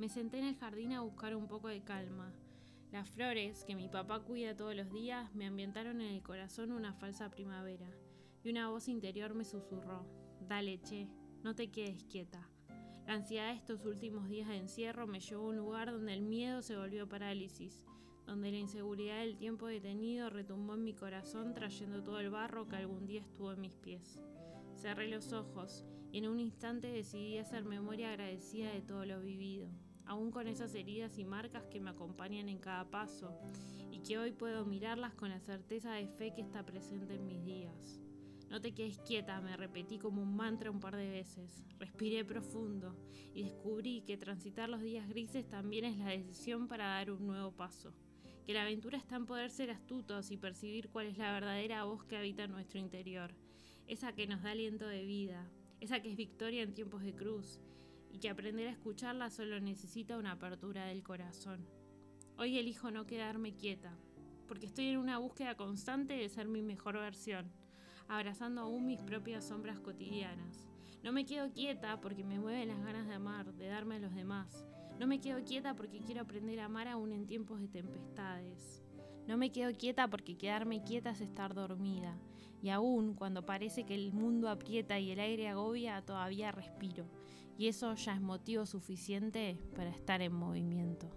Me senté en el jardín a buscar un poco de calma. Las flores, que mi papá cuida todos los días, me ambientaron en el corazón una falsa primavera, y una voz interior me susurró, Dale, che, no te quedes quieta. La ansiedad de estos últimos días de encierro me llevó a un lugar donde el miedo se volvió parálisis, donde la inseguridad del tiempo detenido retumbó en mi corazón trayendo todo el barro que algún día estuvo en mis pies. Cerré los ojos y en un instante decidí hacer memoria agradecida de todo lo vivido, aún con esas heridas y marcas que me acompañan en cada paso y que hoy puedo mirarlas con la certeza de fe que está presente en mis días. No te quedes quieta, me repetí como un mantra un par de veces. Respiré profundo y descubrí que transitar los días grises también es la decisión para dar un nuevo paso. Que la aventura está en poder ser astutos y percibir cuál es la verdadera voz que habita en nuestro interior, esa que nos da aliento de vida, esa que es victoria en tiempos de cruz, y que aprender a escucharla solo necesita una apertura del corazón. Hoy elijo no quedarme quieta, porque estoy en una búsqueda constante de ser mi mejor versión, abrazando aún mis propias sombras cotidianas. No me quedo quieta porque me mueven las ganas de amar, de darme a los demás. No me quedo quieta porque quiero aprender a amar aún en tiempos de tempestades. No me quedo quieta porque quedarme quieta es estar dormida. Y aún cuando parece que el mundo aprieta y el aire agobia, todavía respiro. Y eso ya es motivo suficiente para estar en movimiento.